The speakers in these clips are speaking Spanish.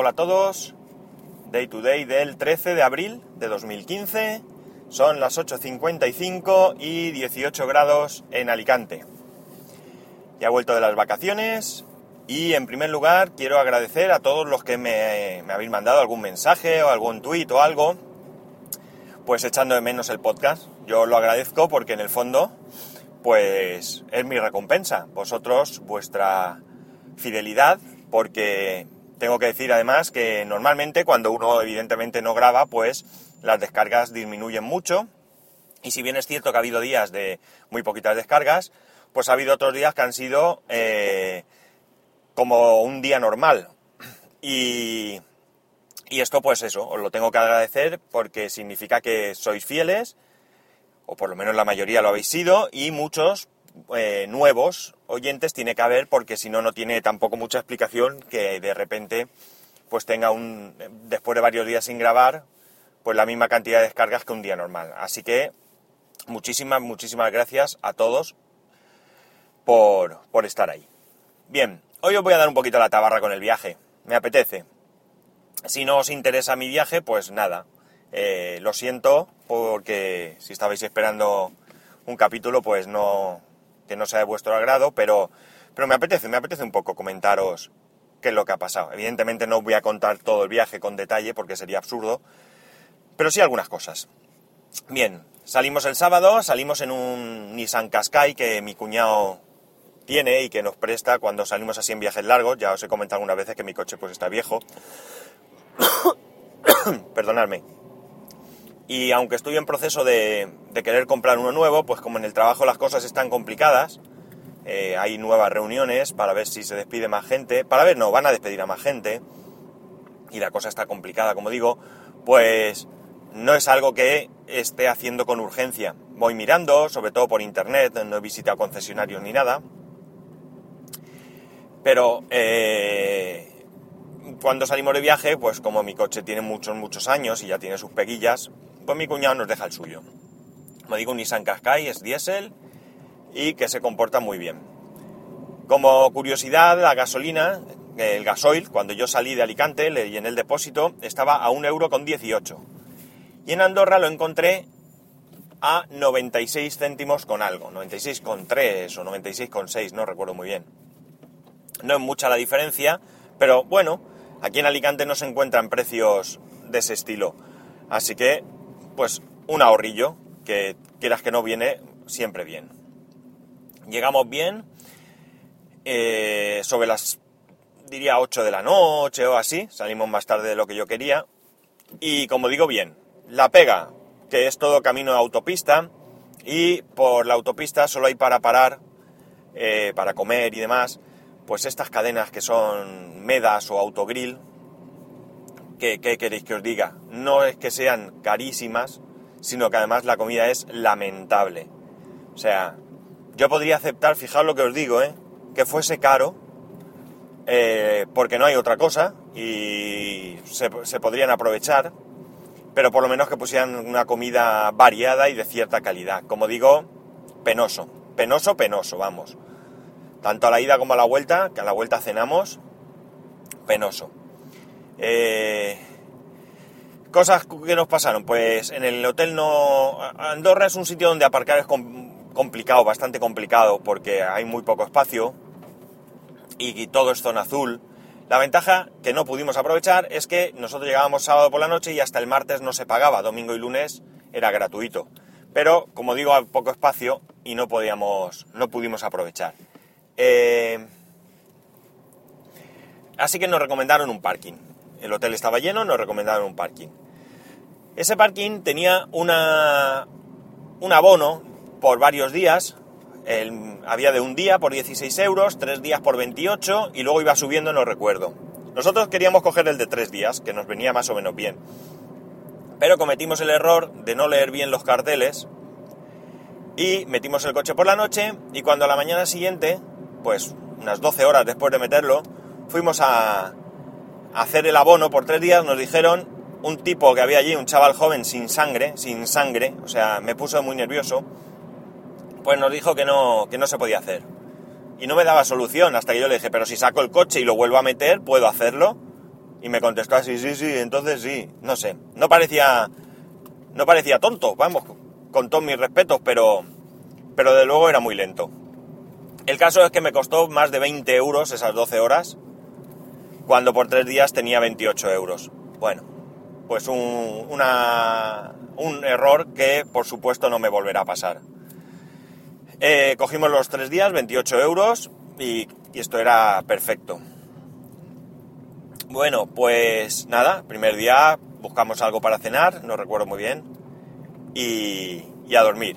Hola a todos. Day to day del 13 de abril de 2015. Son las 8.55 y 18 grados en Alicante. Ya he vuelto de las vacaciones y en primer lugar quiero agradecer a todos los que me, habéis mandado algún mensaje o algún tuit o algo, pues echando de menos el podcast. Yo lo agradezco porque en el fondo, pues es mi recompensa. Vosotros, vuestra fidelidad, porque tengo que decir además que normalmente cuando uno evidentemente no graba, pues las descargas disminuyen mucho. Y si bien es cierto que ha habido días de muy poquitas descargas, pues ha habido otros días que han sido eh, como un día normal. Y, y esto pues eso, os lo tengo que agradecer porque significa que sois fieles, o por lo menos la mayoría lo habéis sido, y muchos eh, nuevos oyentes tiene que haber porque si no, no tiene tampoco mucha explicación que de repente pues tenga un, después de varios días sin grabar, pues la misma cantidad de descargas que un día normal. Así que muchísimas, muchísimas gracias a todos por, por estar ahí. Bien, hoy os voy a dar un poquito la tabarra con el viaje. Me apetece. Si no os interesa mi viaje, pues nada. Eh, lo siento porque si estabais esperando un capítulo, pues no, que no sea de vuestro agrado, pero, pero me apetece, me apetece un poco comentaros qué es lo que ha pasado. Evidentemente no voy a contar todo el viaje con detalle porque sería absurdo, pero sí algunas cosas. Bien, salimos el sábado, salimos en un Nissan Qashqai que mi cuñado tiene y que nos presta cuando salimos así en viajes largos. Ya os he comentado algunas veces que mi coche pues está viejo. Perdonadme. Y aunque estoy en proceso de, querer comprar uno nuevo, pues como en el trabajo las cosas están complicadas, eh, hay nuevas reuniones para ver si se despide más gente, para ver, no, van a despedir a más gente, y la cosa está complicada, como digo, pues no es algo que esté haciendo con urgencia. Voy mirando, sobre todo por internet, no he visitado concesionarios ni nada, pero eh, cuando salimos de viaje, pues como mi coche tiene muchos, muchos años y ya tiene sus peguillas, pues mi cuñado nos deja el suyo. Me digo un Nissan Qashqai, es diésel y que se comporta muy bien. Como curiosidad, la gasolina, el gasoil, cuando yo salí de Alicante, le llené el depósito, estaba a 1,18 euro con 18. Y en Andorra lo encontré a 96 céntimos con algo, 96 con 3 o 96 con 6, no recuerdo muy bien. No es mucha la diferencia, pero bueno, aquí en Alicante no se encuentran precios de ese estilo. Así que pues un ahorrillo que quieras que no viene siempre bien. Llegamos bien, eh, sobre las, diría 8 de la noche o así, salimos más tarde de lo que yo quería. Y como digo bien, la pega, que es todo camino de autopista, y por la autopista solo hay para parar, eh, para comer y demás, pues estas cadenas que son Medas o Autogrill, ¿qué, queréis que os diga? No es que sean carísimas, sino que además la comida es lamentable. O sea, yo podría aceptar, fijaos lo que os digo, ¿eh? que fuese caro, eh, porque no hay otra cosa y se, se, podrían aprovechar, pero por lo menos que pusieran una comida variada y de cierta calidad. Como digo, penoso, penoso, penoso, vamos. Tanto a la ida como a la vuelta, que a la vuelta cenamos, penoso. Eh, cosas que nos pasaron, pues en el hotel no... Andorra es un sitio donde aparcar es complicado, bastante complicado, porque hay muy poco espacio y, todo es zona azul. La ventaja que no pudimos aprovechar es que nosotros llegábamos sábado por la noche y hasta el martes no se pagaba, domingo y lunes era gratuito. Pero, como digo, hay poco espacio y no podíamos, no pudimos aprovechar. Eh, así que nos recomendaron un parking el hotel estaba lleno, nos recomendaron un parking. Ese parking tenía una, un abono por varios días, había de un día por 16 euros, tres días por 28 y luego iba subiendo, no recuerdo. Nosotros queríamos coger el de tres días, que nos venía más o menos bien. Pero cometimos el error de no leer bien los carteles y metimos el coche por la noche y cuando a la mañana siguiente, pues unas 12 horas después de meterlo, fuimos a, hacer el abono por tres días, nos dijeron un tipo que había allí, un chaval joven sin sangre, sin sangre, o sea, me puso muy nervioso, pues nos dijo que no, que no se podía hacer. Y no me daba solución hasta que yo le dije, pero si saco el coche y lo vuelvo a meter, ¿puedo hacerlo? Y me contestó así, sí, sí, entonces sí, no sé. No parecía, no parecía tonto, vamos, con todos mis respetos, pero, pero de luego era muy lento. El caso es que me costó más de 20 euros esas 12 horas, cuando por tres días tenía 28 euros. Bueno, pues un, una, un error que por supuesto no me volverá a pasar. Eh, cogimos los tres días, 28 euros, y, esto era perfecto. Bueno, pues nada, primer día buscamos algo para cenar, no recuerdo muy bien, y, y a dormir.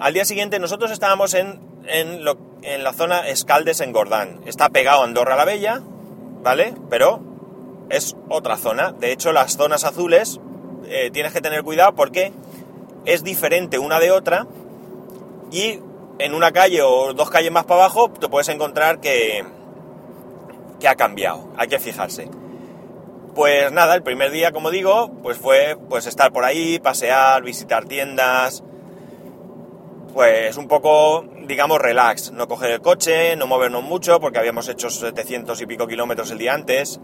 Al día siguiente nosotros estábamos en, en, lo, en, la zona Escaldes en Gordán. Está pegado a Andorra la Bella, ¿vale? Pero es otra zona. De hecho, las zonas azules eh, tienes que tener cuidado porque es diferente una de otra y en una calle o dos calles más para abajo te puedes encontrar que, que ha cambiado. Hay que fijarse. Pues nada, el primer día, como digo, pues fue pues estar por ahí, pasear, visitar tiendas, pues un poco, digamos, relax, no coger el coche, no movernos mucho, porque habíamos hecho 700 y pico kilómetros el día antes,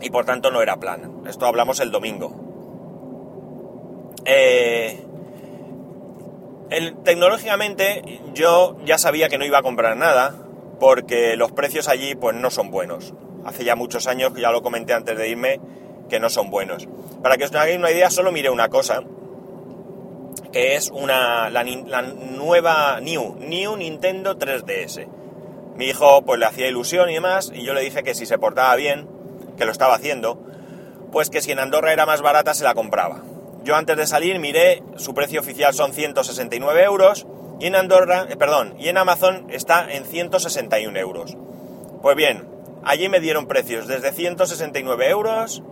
y por tanto no era plan. Esto hablamos el domingo. Eh, tecnológicamente yo ya sabía que no iba a comprar nada, porque los precios allí pues no son buenos. Hace ya muchos años, ya lo comenté antes de irme, que no son buenos. Para que os hagáis una idea, solo miré una cosa, que es una, la, nueva New, New Nintendo 3DS. Mi hijo pues le hacía ilusión y demás, y yo le dije que si se portaba bien, que lo estaba haciendo, pues que si en Andorra era más barata se la compraba. Yo antes de salir miré, su precio oficial son 169 euros, y en Andorra, eh, perdón, y en Amazon está en 161 euros. Pues bien, allí me dieron precios desde 169 euros,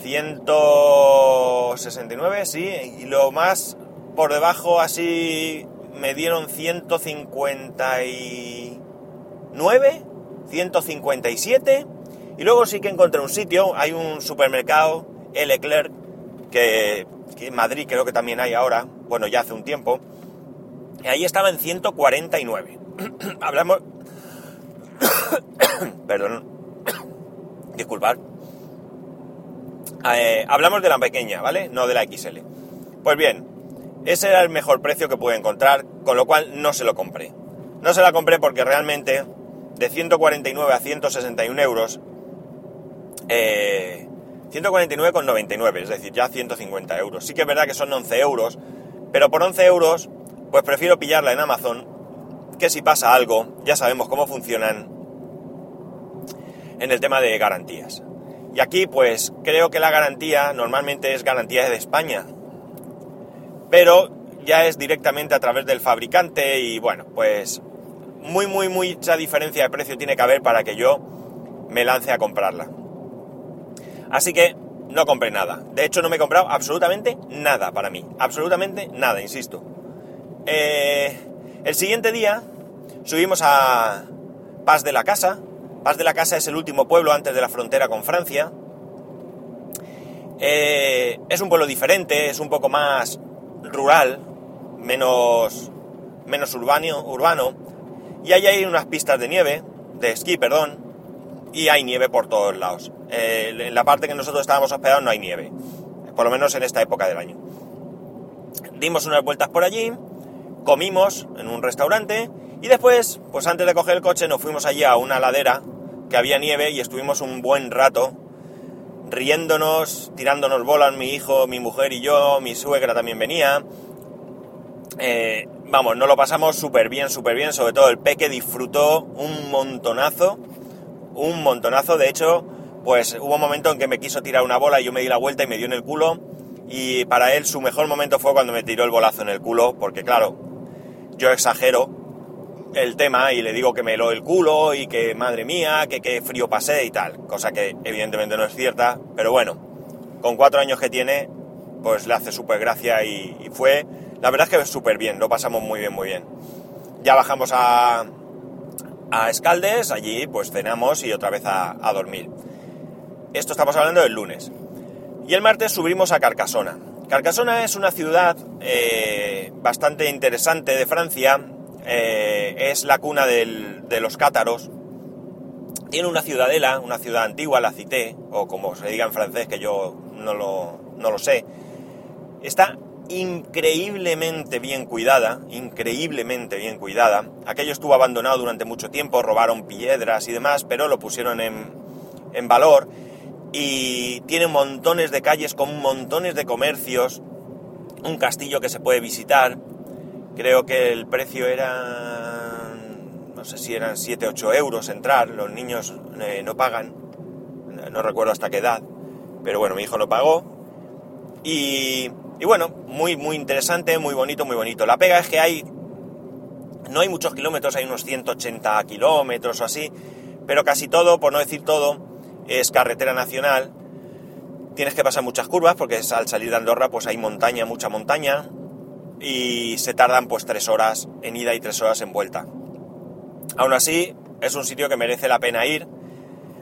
169, sí, y lo más por debajo así me dieron 159, 157, y luego sí que encontré un sitio, hay un supermercado, El que, que en Madrid creo que también hay ahora, bueno, ya hace un tiempo, y ahí estaba en 149. Hablamos... Perdón. Disculpad. Eh, hablamos de la pequeña, ¿vale? No de la XL. Pues bien, ese era el mejor precio que pude encontrar, con lo cual no se lo compré. No se la compré porque realmente de 149 a 161 euros, eh, 149,99, es decir, ya 150 euros. Sí que es verdad que son 11 euros, pero por 11 euros, pues prefiero pillarla en Amazon, que si pasa algo, ya sabemos cómo funcionan en el tema de garantías. Y aquí, pues creo que la garantía normalmente es garantía de España, pero ya es directamente a través del fabricante y bueno, pues muy, muy, mucha diferencia de precio tiene que haber para que yo me lance a comprarla. Así que no compré nada. De hecho, no me he comprado absolutamente nada para mí. Absolutamente nada, insisto. Eh, el siguiente día subimos a Paz de la Casa. Paz de la Casa es el último pueblo antes de la frontera con Francia. Eh, es un pueblo diferente, es un poco más rural, menos, menos urbano, urbano. Y ahí hay unas pistas de nieve, de esquí, perdón, y hay nieve por todos lados. Eh, en la parte que nosotros estábamos hospedados no hay nieve, por lo menos en esta época del año. Dimos unas vueltas por allí, comimos en un restaurante y después, pues antes de coger el coche, nos fuimos allí a una ladera que había nieve y estuvimos un buen rato riéndonos, tirándonos bolas mi hijo, mi mujer y yo, mi suegra también venía. Eh, vamos, nos lo pasamos súper bien, súper bien, sobre todo el peque disfrutó un montonazo, un montonazo, de hecho, pues hubo un momento en que me quiso tirar una bola y yo me di la vuelta y me dio en el culo y para él su mejor momento fue cuando me tiró el bolazo en el culo, porque claro, yo exagero el tema y le digo que me lo el culo y que madre mía, que qué frío pasé y tal, cosa que evidentemente no es cierta, pero bueno, con cuatro años que tiene, pues le hace súper gracia y, fue, la verdad es que súper bien, lo pasamos muy bien, muy bien. Ya bajamos a, a Escaldes, allí pues cenamos y otra vez a, a dormir. Esto estamos hablando del lunes. Y el martes subimos a Carcasona. Carcasona es una ciudad eh, bastante interesante de Francia, eh, es la cuna de los cátaros, Tiene una ciudadela, una ciudad antigua, la cité, o como se diga en francés, que yo no lo, no lo sé. Está increíblemente bien cuidada, increíblemente bien cuidada. Aquello estuvo abandonado durante mucho tiempo, robaron piedras y demás, pero lo pusieron en, en valor y tiene montones de calles con montones de comercios, un castillo que se puede visitar. Creo que el precio era, no sé si eran 7, 8 euros entrar, los niños eh, no pagan, no recuerdo hasta qué edad, pero bueno, mi hijo no pagó. Y, y bueno, muy, muy interesante, muy bonito, muy bonito. La pega es que hay, no hay muchos kilómetros, hay unos 180 kilómetros o así, pero casi todo, por no decir todo, es carretera nacional. Tienes que pasar muchas curvas porque al salir de Andorra pues hay montaña, mucha montaña y se tardan pues tres horas en ida y tres horas en vuelta. Aún así, es un sitio que merece la pena ir.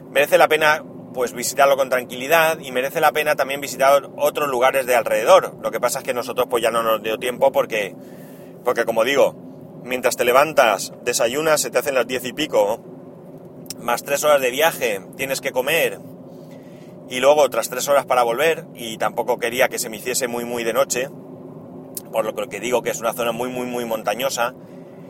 Merece la pena pues visitarlo con tranquilidad y merece la pena también visitar otros lugares de alrededor. Lo que pasa es que nosotros pues ya no nos dio tiempo porque, porque como digo, mientras te levantas, desayunas, se te hacen las diez y pico, más tres horas de viaje, tienes que comer y luego otras tres horas para volver y tampoco quería que se me hiciese muy muy de noche, por lo que digo que es una zona muy muy muy montañosa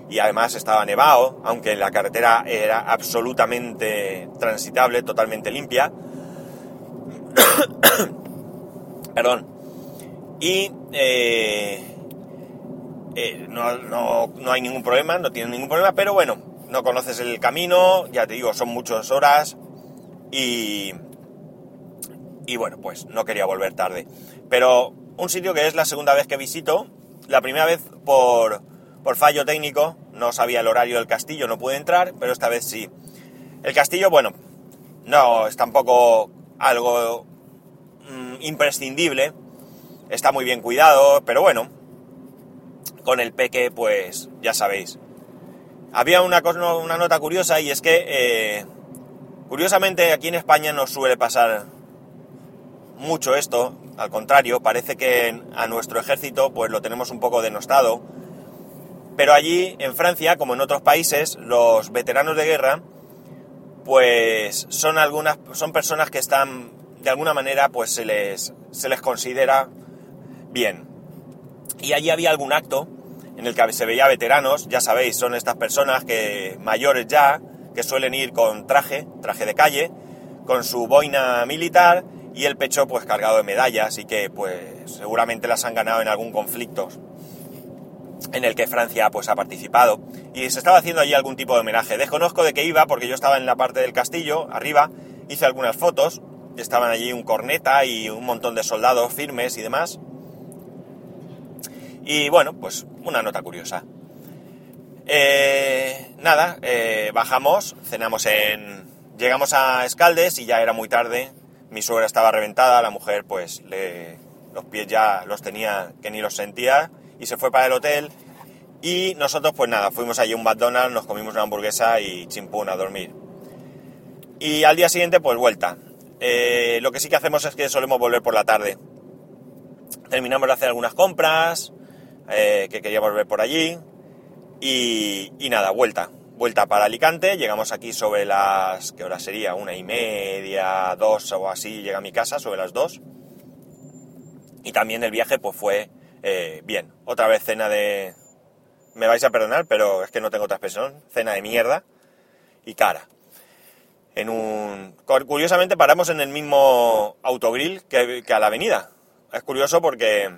y además estaba nevado, aunque la carretera era absolutamente transitable, totalmente limpia. Perdón. Y eh, eh, no, no, no, hay ningún problema, no tiene ningún problema, pero bueno, no conoces el camino, ya te digo, son muchas horas y... Y bueno, pues no quería volver tarde. Pero un sitio que es la segunda vez que visito, la primera vez por, por fallo técnico, no sabía el horario del castillo, no pude entrar, pero esta vez sí. El castillo, bueno, no es tampoco algo mm, imprescindible, está muy bien cuidado, pero bueno, con el peque, pues ya sabéis, había una, una nota curiosa y es que, eh, curiosamente, aquí en España no suele pasar mucho esto, al contrario, parece que a nuestro ejército pues lo tenemos un poco denostado, pero allí en Francia, como en otros países, los veteranos de guerra pues son algunas son personas que están de alguna manera pues se les se les considera bien. Y allí había algún acto en el que se veía veteranos, ya sabéis, son estas personas que mayores ya, que suelen ir con traje, traje de calle, con su boina militar y el pecho pues cargado de medallas y que pues seguramente las han ganado en algún conflicto en el que Francia pues ha participado y se estaba haciendo allí algún tipo de homenaje. Desconozco de qué iba porque yo estaba en la parte del castillo, arriba, hice algunas fotos, estaban allí un corneta y un montón de soldados firmes y demás. Y bueno, pues una nota curiosa. Eh, nada, eh, bajamos, cenamos en... Llegamos a Escaldes y ya era muy tarde. Mi suegra estaba reventada, la mujer pues le, los pies ya los tenía que ni los sentía y se fue para el hotel. Y nosotros pues nada, fuimos allí a un McDonald's, nos comimos una hamburguesa y chimpún a dormir. Y al día siguiente pues vuelta. Eh, lo que sí que hacemos es que solemos volver por la tarde. Terminamos de hacer algunas compras, eh, que queríamos ver por allí. Y, nada, vuelta. Vuelta para Alicante. Llegamos aquí sobre las. ¿Qué hora sería? Una y media, dos o así. Llega a mi casa sobre las dos. Y también el viaje, pues fue eh, bien. Otra vez cena de. Me vais a perdonar, pero es que no tengo otra expresión. Cena de mierda y cara. En un. Curiosamente paramos en el mismo autogrill que, que a la avenida. Es curioso porque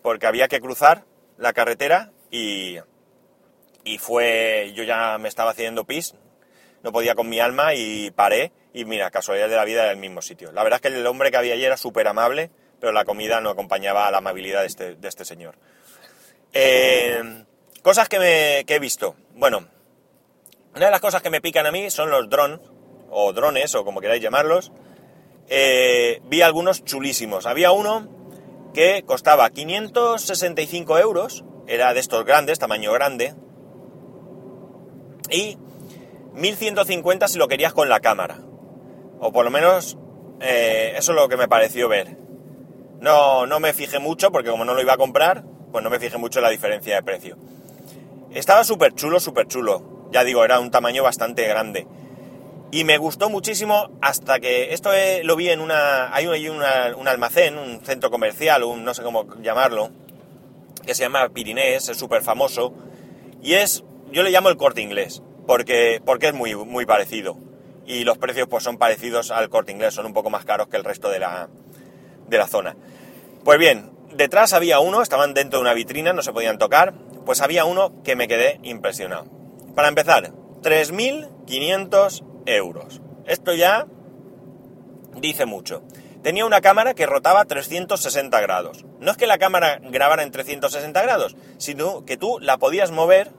porque había que cruzar la carretera y, y fue, yo ya me estaba haciendo pis, no podía con mi alma y paré y mira, casualidad de la vida era el mismo sitio. La verdad es que el hombre que había allí era súper amable, pero la comida no acompañaba a la amabilidad de este, este señor. Eh, cosas que, me, he visto. Bueno, una de las cosas que me pican a mí son los drones, o drones, o como queráis llamarlos. Eh, vi algunos chulísimos. Había uno que costaba 565 euros, era de estos grandes, tamaño grande, y 1150 si lo querías con la cámara. O por lo menos eh, eso es lo que me pareció ver. No, no me fijé mucho porque como no lo iba a comprar, pues no me fijé mucho en la diferencia de precio. Estaba súper chulo, súper chulo. Ya digo, era un tamaño bastante grande. Y me gustó muchísimo hasta que esto eh, lo vi en una... Hay un, un almacén, un centro comercial, un no sé cómo llamarlo, que se llama Pirinés, es súper famoso. Y es, yo le llamo el corte inglés, porque, porque es muy, muy parecido. Y los precios pues son parecidos al corte inglés, son un poco más caros que el resto de la, de la zona. Pues bien, detrás había uno, estaban dentro de una vitrina, no se podían tocar, pues había uno que me quedé impresionado. Para empezar, 3.500 euros. Esto ya dice mucho. Tenía una cámara que rotaba 360 grados. No es que la cámara grabara en 360 grados, sino que tú la podías mover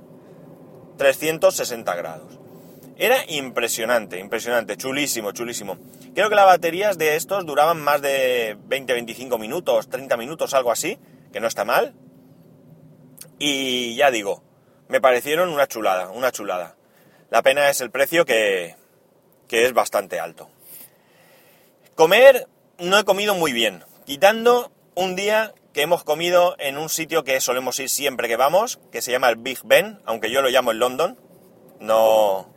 360 grados. Era impresionante, impresionante, chulísimo, chulísimo. Creo que las baterías de estos duraban más de 20-25 minutos, 30 minutos, algo así, que no está mal. Y ya digo, me parecieron una chulada, una chulada. La pena es el precio que, que es bastante alto. Comer no he comido muy bien, quitando un día que hemos comido en un sitio que solemos ir siempre que vamos, que se llama el Big Ben, aunque yo lo llamo el London. No,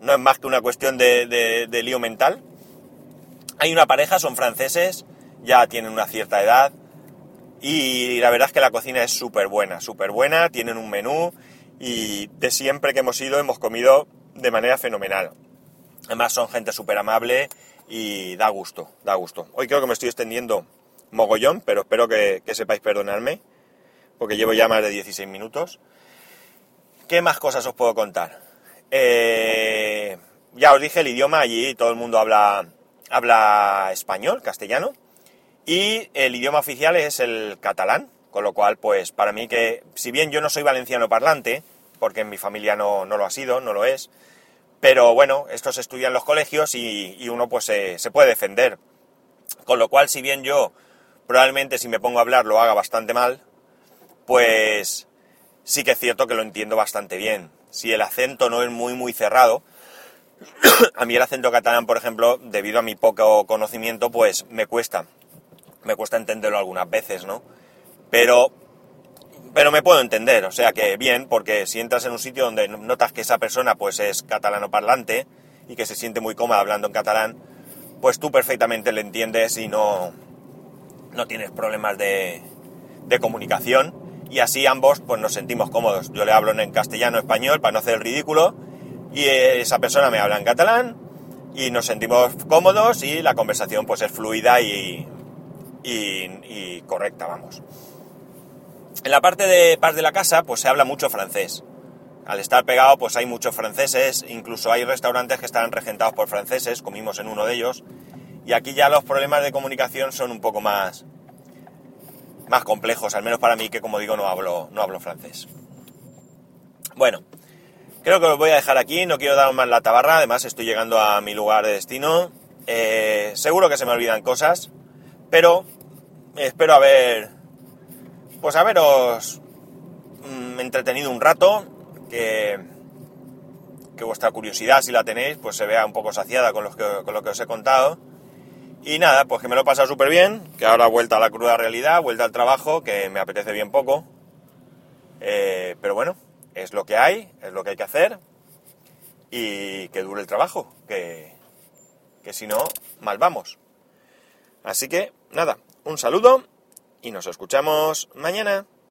no es más que una cuestión de, lío mental. Hay una pareja, son franceses, ya tienen una cierta edad y la verdad es que la cocina es súper buena, súper buena, tienen un menú y de siempre que hemos ido hemos comido de manera fenomenal. Además son gente súper amable y da gusto, da gusto. Hoy creo que me estoy extendiendo mogollón, pero espero que, sepáis perdonarme, porque llevo ya más de 16 minutos. ¿Qué más cosas os puedo contar? Eh, ya os dije el idioma, allí todo el mundo habla, habla español, castellano, y el idioma oficial es el catalán, con lo cual, pues para mí que, si bien yo no soy valenciano parlante, porque en mi familia no, lo ha sido, no lo es, pero bueno, esto se estudia en los colegios y, uno pues se, puede defender. Con lo cual, si bien yo probablemente si me pongo a hablar lo haga bastante mal, pues sí que es cierto que lo entiendo bastante bien si el acento no es muy muy cerrado. a mí el acento catalán, por ejemplo, debido a mi poco conocimiento, pues me cuesta. Me cuesta entenderlo algunas veces, ¿no? Pero pero me puedo entender, o sea que bien, porque si entras en un sitio donde notas que esa persona pues es catalano parlante y que se siente muy cómoda hablando en catalán, pues tú perfectamente le entiendes y no, no tienes problemas de, de comunicación y así ambos pues nos sentimos cómodos. Yo le hablo en castellano español para no hacer el ridículo y esa persona me habla en catalán y nos sentimos cómodos y la conversación pues es fluida y, y, correcta, vamos. En la parte de paz de la casa pues se habla mucho francés. Al estar pegado pues hay muchos franceses, incluso hay restaurantes que están regentados por franceses, comimos en uno de ellos, y aquí ya los problemas de comunicación son un poco más, más complejos, al menos para mí que como digo no hablo, no hablo francés. Bueno, creo que lo voy a dejar aquí, no quiero dar más la tabarra, además estoy llegando a mi lugar de destino. Eh, seguro que se me olvidan cosas, pero espero haber, pues haberos mm, entretenido un rato, que, que vuestra curiosidad, si la tenéis, pues se vea un poco saciada con, con lo que os he contado y nada, pues que me lo he pasado súper bien, que ahora vuelta a la cruda realidad, vuelta al trabajo, que me apetece bien poco. Eh, pero bueno, es lo que hay, es lo que hay que hacer y que dure el trabajo, que, que si no, mal vamos. Así que nada, un saludo y nos escuchamos mañana.